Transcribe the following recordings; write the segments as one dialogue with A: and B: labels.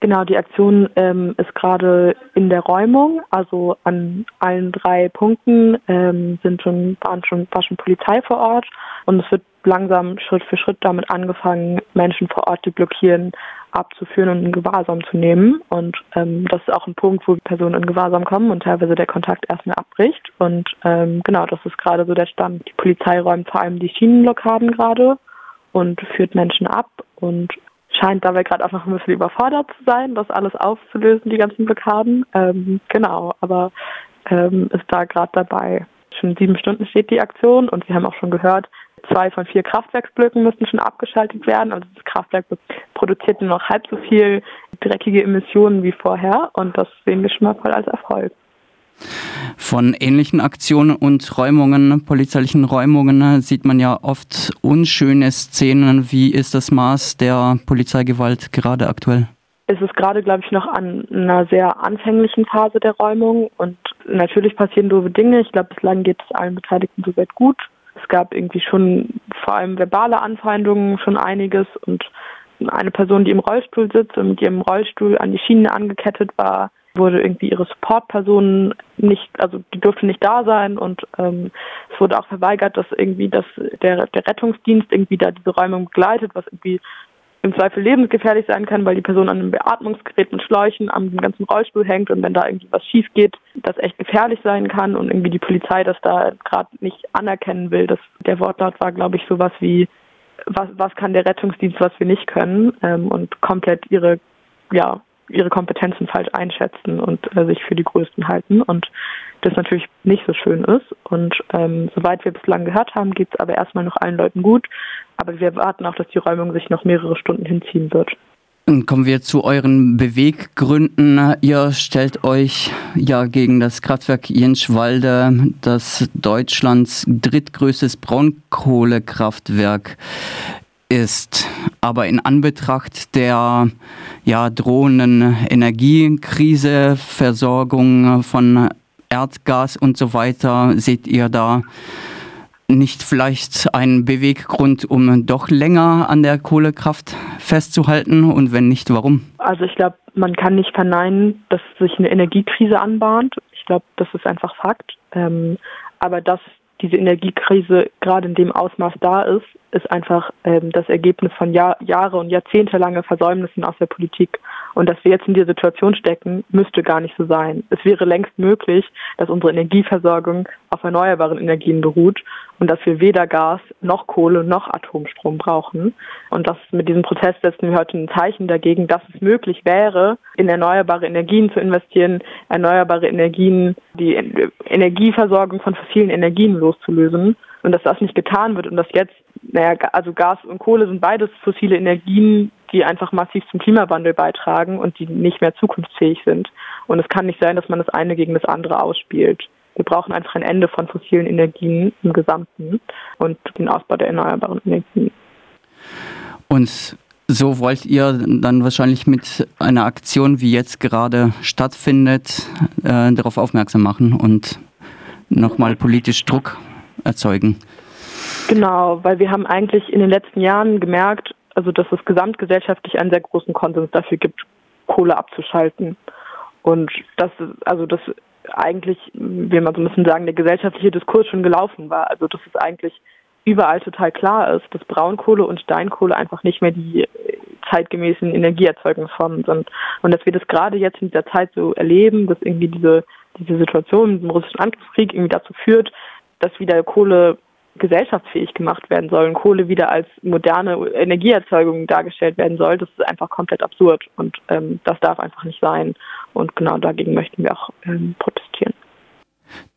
A: Genau, die Aktion ähm, ist gerade in der Räumung. Also an allen drei Punkten ähm, sind schon, waren schon, war schon Polizei vor Ort und es wird langsam Schritt für Schritt damit angefangen, Menschen vor Ort, die blockieren, abzuführen und in Gewahrsam zu nehmen. Und ähm, das ist auch ein Punkt, wo Personen in Gewahrsam kommen und teilweise der Kontakt erstmal abbricht. Und ähm, genau, das ist gerade so der Stand. Die Polizei räumt vor allem die Schienenblockaden gerade und führt Menschen ab und scheint dabei gerade auch noch ein bisschen überfordert zu sein, das alles aufzulösen, die ganzen Blockaden. Ähm, genau, aber ähm, ist da gerade dabei. Schon sieben Stunden steht die Aktion und wir haben auch schon gehört, zwei von vier Kraftwerksblöcken müssen schon abgeschaltet werden. Also das Kraftwerk produziert nur noch halb so viel dreckige Emissionen wie vorher und das sehen wir schon mal voll als Erfolg.
B: Von ähnlichen Aktionen und Räumungen, polizeilichen Räumungen, sieht man ja oft unschöne Szenen. Wie ist das Maß der Polizeigewalt gerade aktuell?
A: Es ist gerade, glaube ich, noch an einer sehr anfänglichen Phase der Räumung und natürlich passieren doofe Dinge. Ich glaube, bislang geht es allen Beteiligten soweit gut. Es gab irgendwie schon vor allem verbale Anfeindungen, schon einiges und eine Person, die im Rollstuhl sitzt und mit ihrem Rollstuhl an die Schienen angekettet war, wurde irgendwie ihre Supportpersonen nicht, also die durfte nicht da sein und ähm, es wurde auch verweigert, dass irgendwie das, der, der Rettungsdienst irgendwie da diese Räumung begleitet, was irgendwie im Zweifel lebensgefährlich sein kann, weil die Person an einem Beatmungsgerät mit Schläuchen am ganzen Rollstuhl hängt und wenn da irgendwie was schief geht, das echt gefährlich sein kann und irgendwie die Polizei das da gerade nicht anerkennen will. Das, der Wortlaut war, glaube ich, sowas wie, was, was kann der Rettungsdienst, was wir nicht können ähm, und komplett ihre, ja, ihre Kompetenzen falsch einschätzen und äh, sich für die Größten halten und das natürlich nicht so schön ist. Und ähm, soweit wir bislang gehört haben, geht es aber erstmal noch allen Leuten gut. Aber wir erwarten auch, dass die Räumung sich noch mehrere Stunden hinziehen wird.
B: Dann kommen wir zu euren Beweggründen. Ihr stellt euch ja gegen das Kraftwerk Jenschwalde, das Deutschlands drittgrößtes Braunkohlekraftwerk ist. Aber in Anbetracht der ja, drohenden Energiekrise, Versorgung von Erdgas und so weiter, seht ihr da nicht vielleicht einen Beweggrund, um doch länger an der Kohlekraft festzuhalten? Und wenn nicht, warum?
A: Also ich glaube, man kann nicht verneinen, dass sich eine Energiekrise anbahnt. Ich glaube, das ist einfach Fakt. Ähm, aber dass diese Energiekrise gerade in dem Ausmaß da ist, ist einfach das Ergebnis von Jahr, Jahre und Jahrzehntelange Versäumnissen aus der Politik. Und dass wir jetzt in dieser Situation stecken, müsste gar nicht so sein. Es wäre längst möglich, dass unsere Energieversorgung auf erneuerbaren Energien beruht und dass wir weder Gas noch Kohle noch Atomstrom brauchen. Und das mit diesem Prozess setzen wir heute ein Zeichen dagegen, dass es möglich wäre, in erneuerbare Energien zu investieren, erneuerbare Energien, die Energieversorgung von fossilen Energien loszulösen und dass das nicht getan wird und dass jetzt, naja, also Gas und Kohle sind beides fossile Energien, die einfach massiv zum Klimawandel beitragen und die nicht mehr zukunftsfähig sind. Und es kann nicht sein, dass man das eine gegen das andere ausspielt. Wir brauchen einfach ein Ende von fossilen Energien im Gesamten und den Ausbau der erneuerbaren Energien.
B: Und so wollt ihr dann wahrscheinlich mit einer Aktion, wie jetzt gerade stattfindet, äh, darauf aufmerksam machen und nochmal politisch Druck erzeugen.
A: Genau, weil wir haben eigentlich in den letzten Jahren gemerkt, also dass es gesamtgesellschaftlich einen sehr großen Konsens dafür gibt, Kohle abzuschalten. Und das, also das eigentlich, wie man so ein bisschen sagen, der gesellschaftliche Diskurs schon gelaufen war. Also dass es eigentlich überall total klar ist, dass Braunkohle und Steinkohle einfach nicht mehr die zeitgemäßen Energieerzeugungsformen sind. Und dass wir das gerade jetzt in dieser Zeit so erleben, dass irgendwie diese, diese Situation mit dem russischen Angriffskrieg irgendwie dazu führt, dass wieder Kohle gesellschaftsfähig gemacht werden soll und Kohle wieder als moderne Energieerzeugung dargestellt werden soll, das ist einfach komplett absurd und ähm, das darf einfach nicht sein. Und genau dagegen möchten wir auch ähm, protestieren.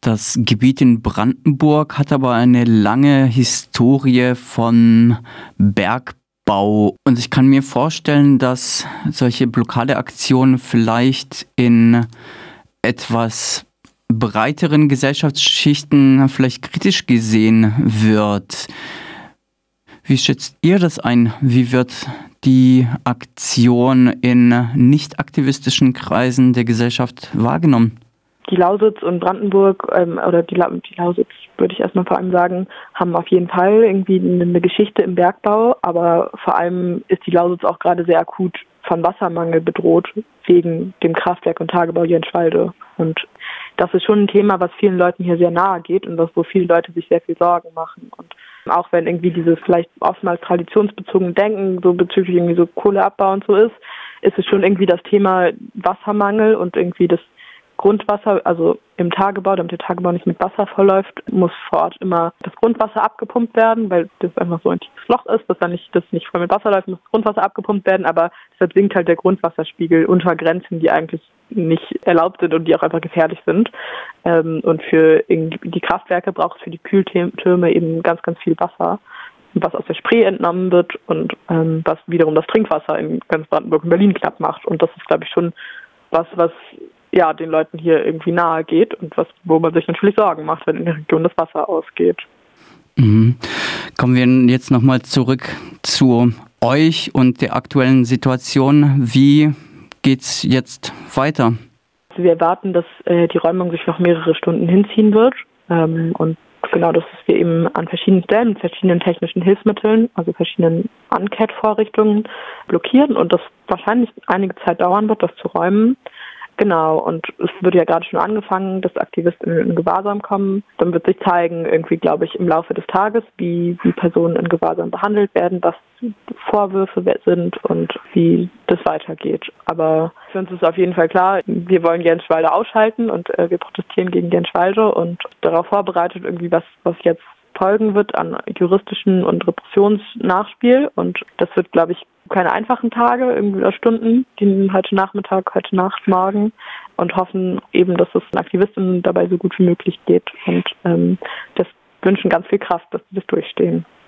B: Das Gebiet in Brandenburg hat aber eine lange Historie von Bergbau. Und ich kann mir vorstellen, dass solche Blockadeaktionen vielleicht in etwas breiteren Gesellschaftsschichten vielleicht kritisch gesehen wird. Wie schätzt ihr das ein? Wie wird die Aktion in nicht aktivistischen Kreisen der Gesellschaft wahrgenommen?
A: Die Lausitz und Brandenburg ähm, oder die, La die Lausitz würde ich erstmal vor allem sagen, haben auf jeden Fall irgendwie eine Geschichte im Bergbau, aber vor allem ist die Lausitz auch gerade sehr akut von Wassermangel bedroht wegen dem Kraftwerk und Tagebau Jenschwalde. Und das ist schon ein Thema, was vielen Leuten hier sehr nahe geht und wo viele Leute sich sehr viel Sorgen machen. Und auch wenn irgendwie dieses vielleicht oftmals traditionsbezogene Denken so bezüglich irgendwie so Kohleabbau und so ist, ist es schon irgendwie das Thema Wassermangel und irgendwie das Grundwasser, also im Tagebau, damit der Tagebau nicht mit Wasser verläuft, muss vor Ort immer das Grundwasser abgepumpt werden, weil das einfach so ein tiefes Loch ist, dass dann nicht, das nicht voll mit Wasser läuft, muss das Grundwasser abgepumpt werden, aber deshalb sinkt halt der Grundwasserspiegel unter Grenzen, die eigentlich nicht erlaubt sind und die auch einfach gefährlich sind. Ähm, und für die Kraftwerke braucht es für die Kühltürme eben ganz, ganz viel Wasser was aus der Spree entnommen wird und ähm, was wiederum das Trinkwasser in ganz Brandenburg und Berlin knapp macht. Und das ist, glaube ich, schon was, was ja den Leuten hier irgendwie nahe geht und was, wo man sich natürlich Sorgen macht, wenn in der Region das Wasser ausgeht.
B: Mhm. Kommen wir jetzt nochmal zurück zu euch und der aktuellen Situation. Wie geht's jetzt weiter?
A: Also wir erwarten, dass äh, die Räumung sich noch mehrere Stunden hinziehen wird. Ähm, und genau das ist wir eben an verschiedenen Stellen mit verschiedenen technischen Hilfsmitteln, also verschiedenen Ancat-Vorrichtungen blockieren und das wahrscheinlich einige Zeit dauern wird, das zu räumen. Genau, und es wird ja gerade schon angefangen, dass Aktivisten in Gewahrsam kommen. Dann wird sich zeigen, irgendwie, glaube ich, im Laufe des Tages, wie, wie Personen in Gewahrsam behandelt werden, was Vorwürfe sind und wie das weitergeht. Aber für uns ist auf jeden Fall klar, wir wollen Genschwalde ausschalten und äh, wir protestieren gegen Genschwalde und darauf vorbereitet irgendwie, was, was jetzt folgen wird an juristischen und Repressionsnachspiel. Und das wird, glaube ich, keine einfachen Tage, irgendwie oder Stunden, die heute Nachmittag, heute Nacht, morgen und hoffen eben, dass es den Aktivistinnen dabei so gut wie möglich geht und ähm, das wünschen ganz viel Kraft, dass sie das durchstehen.